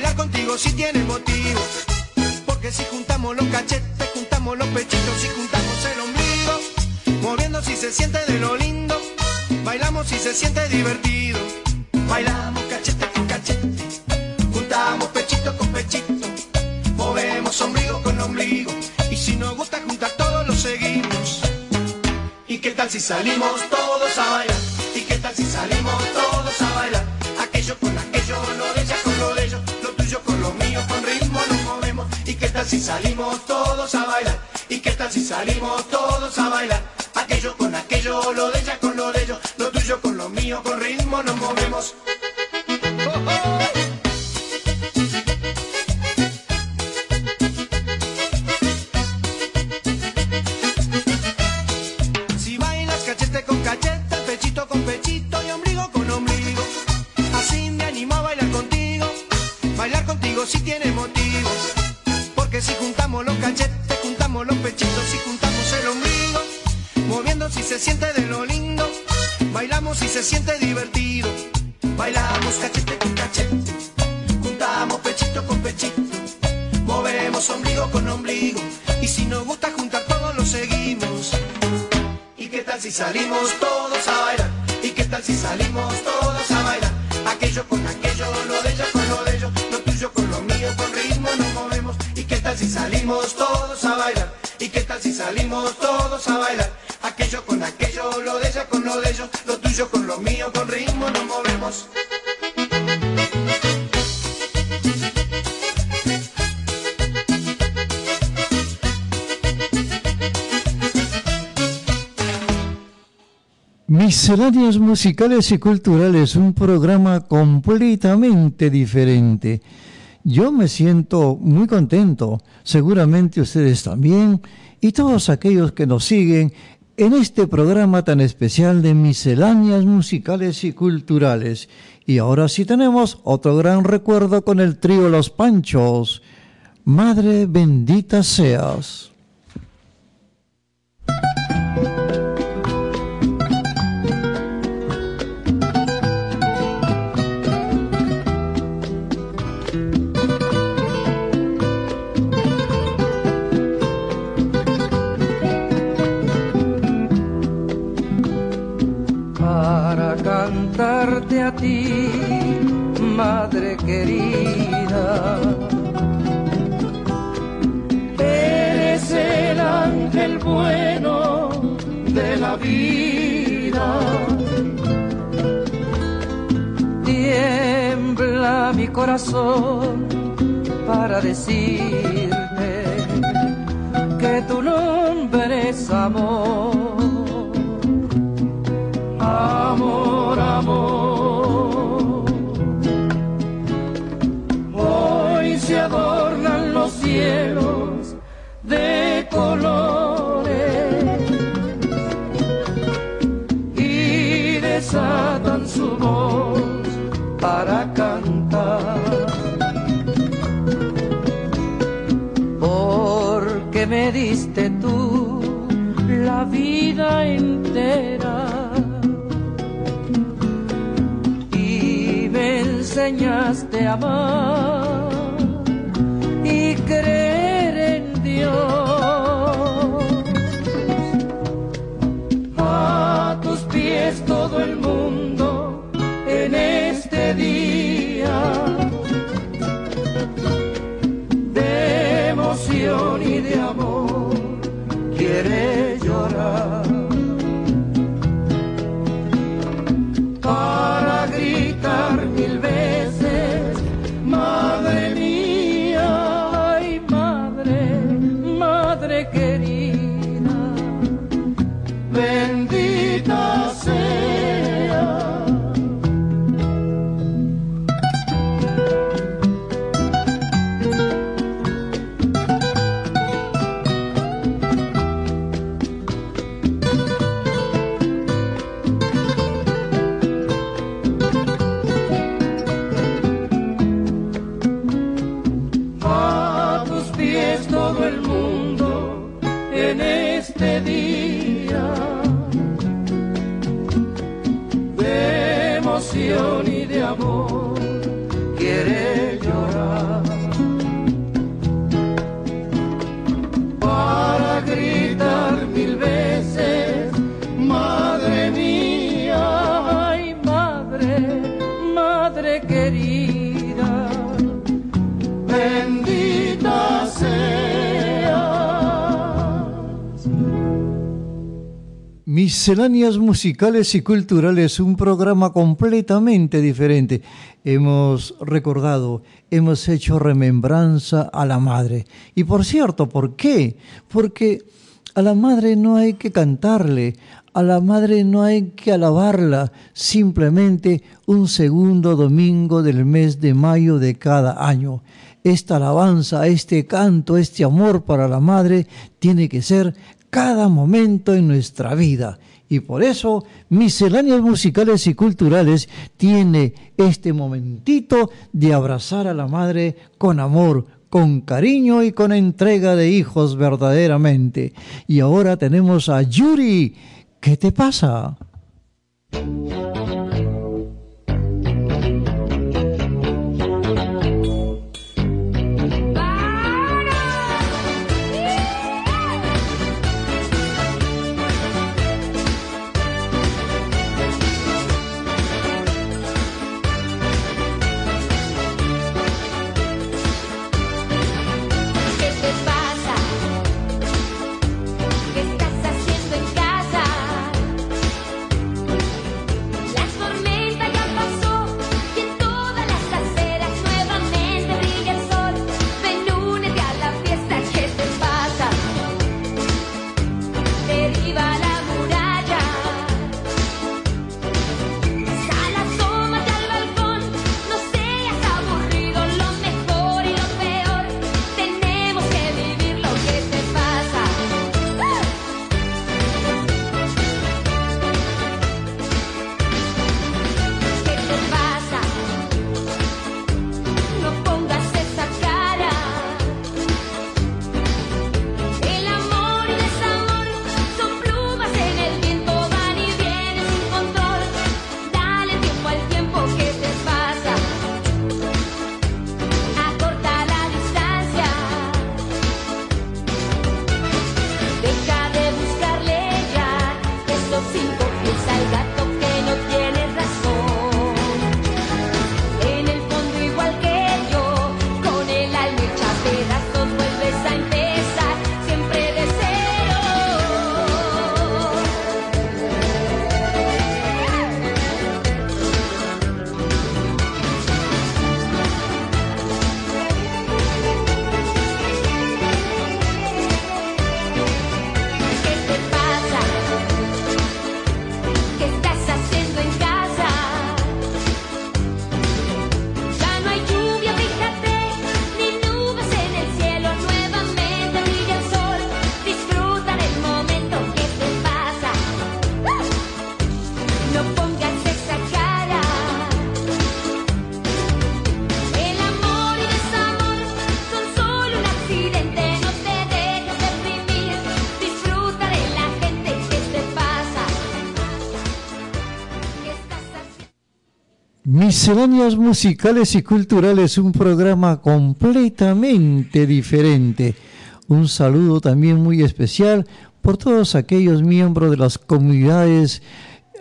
bailar contigo si tienes motivo. Porque si juntamos los cachetes, juntamos los pechitos, si juntamos el ombligo, moviendo si se siente de lo lindo, bailamos si se siente divertido. Bailamos cachete con cachete, juntamos pechito con pechito, movemos ombligo con ombligo, y si nos gusta juntar todos lo seguimos. ¿Y qué tal si salimos todos a bailar? ¿Y qué tal si salimos todos? si salimos todos a bailar? ¿Y qué tal si salimos todos a bailar? Aquello con aquello, lo de ella con lo de ellos, lo tuyo con lo mío, con ritmo nos movemos. Misceláneas musicales y culturales, un programa completamente diferente. Yo me siento muy contento, seguramente ustedes también, y todos aquellos que nos siguen en este programa tan especial de misceláneas musicales y culturales. Y ahora sí tenemos otro gran recuerdo con el trío Los Panchos. Madre bendita seas. a ti, madre querida. Eres el ángel bueno de la vida. Tiembla mi corazón para decirte que tu nombre es amor vida entera y me enseñaste a amar. Misceláneas musicales y culturales, un programa completamente diferente. Hemos recordado, hemos hecho remembranza a la madre. Y por cierto, ¿por qué? Porque a la madre no hay que cantarle, a la madre no hay que alabarla, simplemente un segundo domingo del mes de mayo de cada año. Esta alabanza, este canto, este amor para la madre tiene que ser cada momento en nuestra vida. Y por eso Misceláneas Musicales y Culturales tiene este momentito de abrazar a la madre con amor, con cariño y con entrega de hijos verdaderamente. Y ahora tenemos a Yuri. ¿Qué te pasa? Misceláneas musicales y culturales, un programa completamente diferente. Un saludo también muy especial por todos aquellos miembros de las comunidades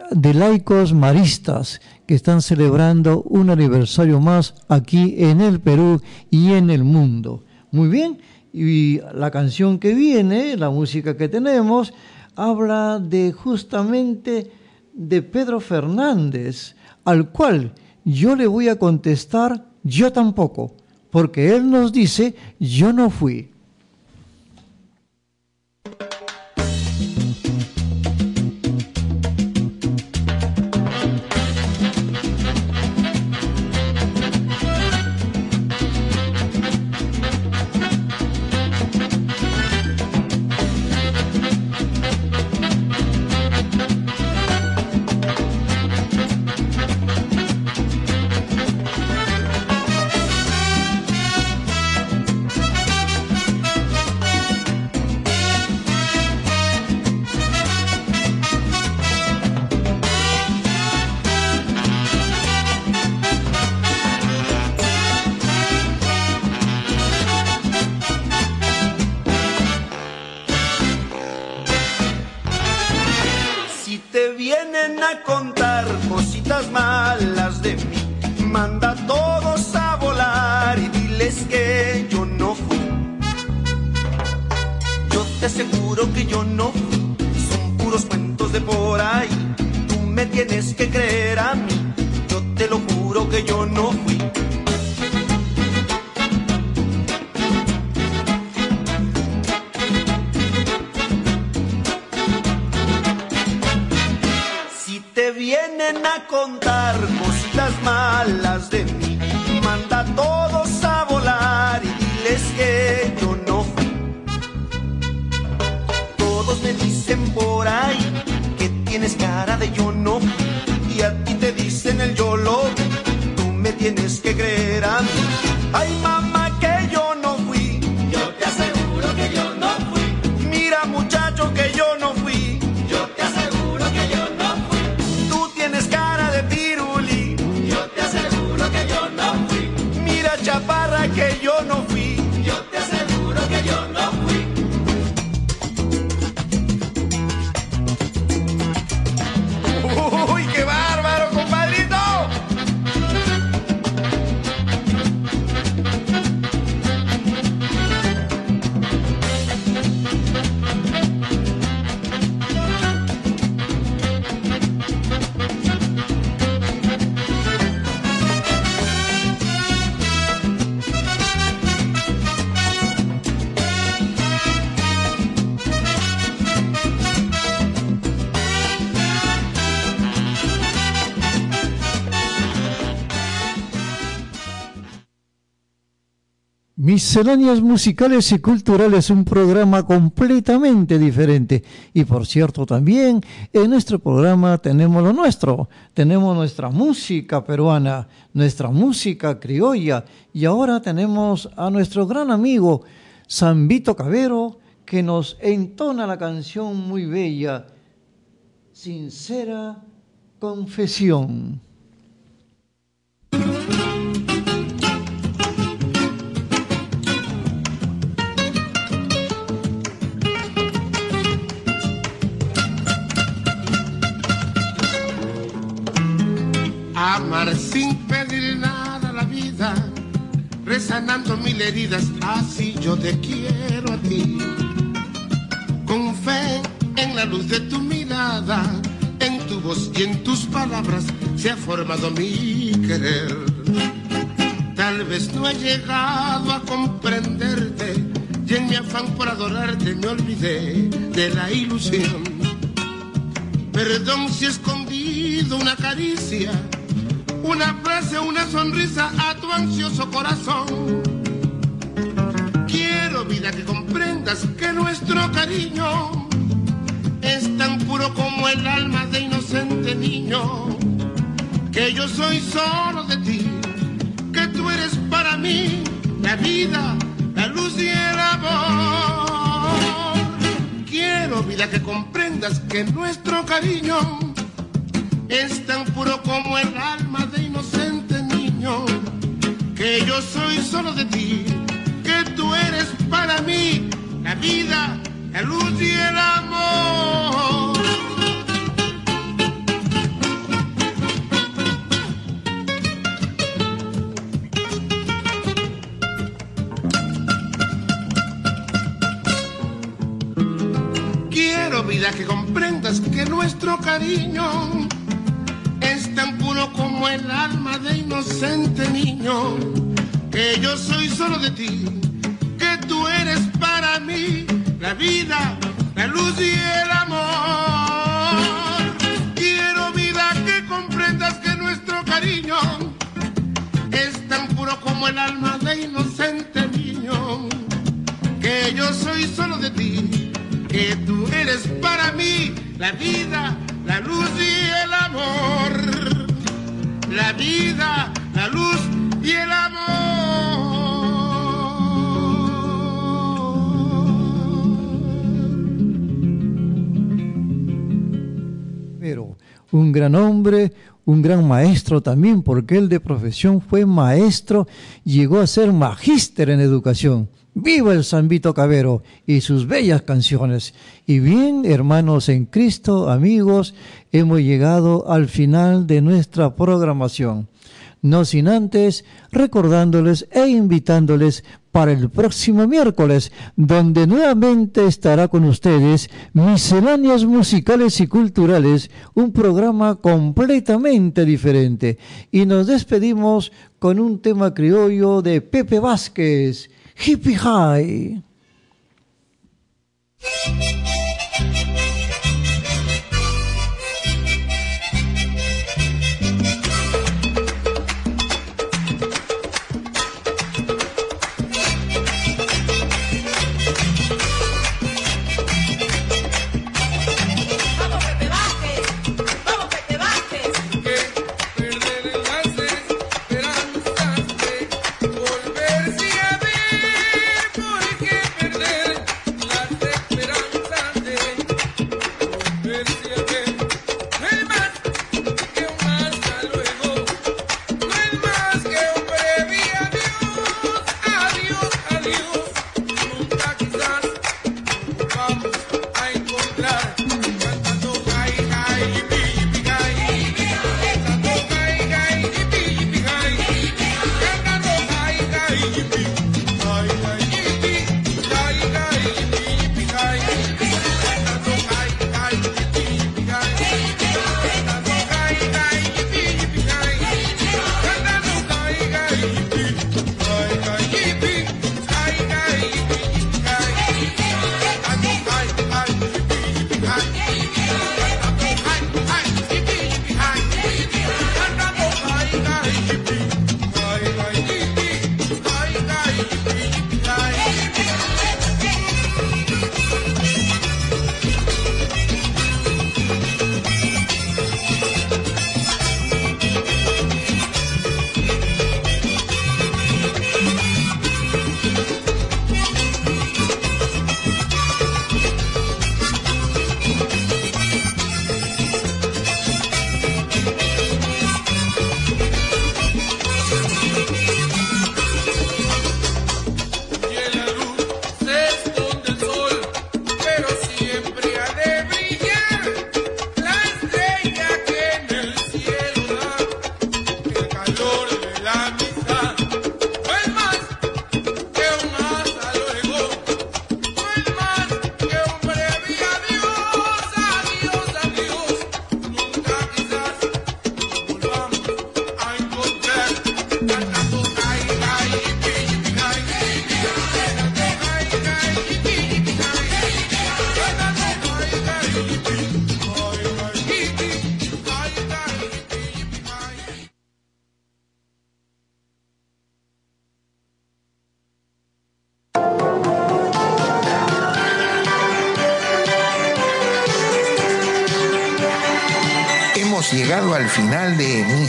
de laicos maristas que están celebrando un aniversario más aquí en el Perú y en el mundo. Muy bien, y la canción que viene, la música que tenemos, habla de justamente de Pedro Fernández, al cual yo le voy a contestar yo tampoco, porque él nos dice yo no fui. Misceláneas musicales y culturales, un programa completamente diferente. Y por cierto, también en nuestro programa tenemos lo nuestro, tenemos nuestra música peruana, nuestra música criolla, y ahora tenemos a nuestro gran amigo Zambito Cabero, que nos entona la canción muy bella, Sincera Confesión. Amar sin pedir nada la vida, resanando mil heridas, así yo te quiero a ti. Con fe en la luz de tu mirada, en tu voz y en tus palabras se ha formado mi querer. Tal vez no he llegado a comprenderte y en mi afán por adorarte me olvidé de la ilusión. Perdón si he escondido una caricia, una frase, una sonrisa a tu ansioso corazón. Quiero vida que comprendas que nuestro cariño es tan puro como el alma de inocente niño, que yo soy solo de ti, que tú eres para mí la vida, la luz y el amor. Quiero vida que comprendas que nuestro cariño es tan puro como el alma de inocente niño, que yo soy solo de ti, que tú eres para mí la vida, la luz y el amor. Quiero vida que comprendas que nuestro cariño como el alma de inocente niño, que yo soy solo de ti, que tú eres para mí la vida, la luz y el amor. Quiero vida que comprendas que nuestro cariño es tan puro como el alma de inocente niño, que yo soy solo de ti, que tú eres para mí la vida, la luz y el amor. La vida, la luz y el Pero un gran hombre, un gran maestro también, porque él de profesión fue maestro, llegó a ser magíster en educación. Viva el Zambito Cabero y sus bellas canciones. Y bien, hermanos en Cristo, amigos, hemos llegado al final de nuestra programación. No sin antes recordándoles e invitándoles para el próximo miércoles, donde nuevamente estará con ustedes Misceláneas Musicales y Culturales, un programa completamente diferente. Y nos despedimos con un tema criollo de Pepe Vázquez, Hippie High.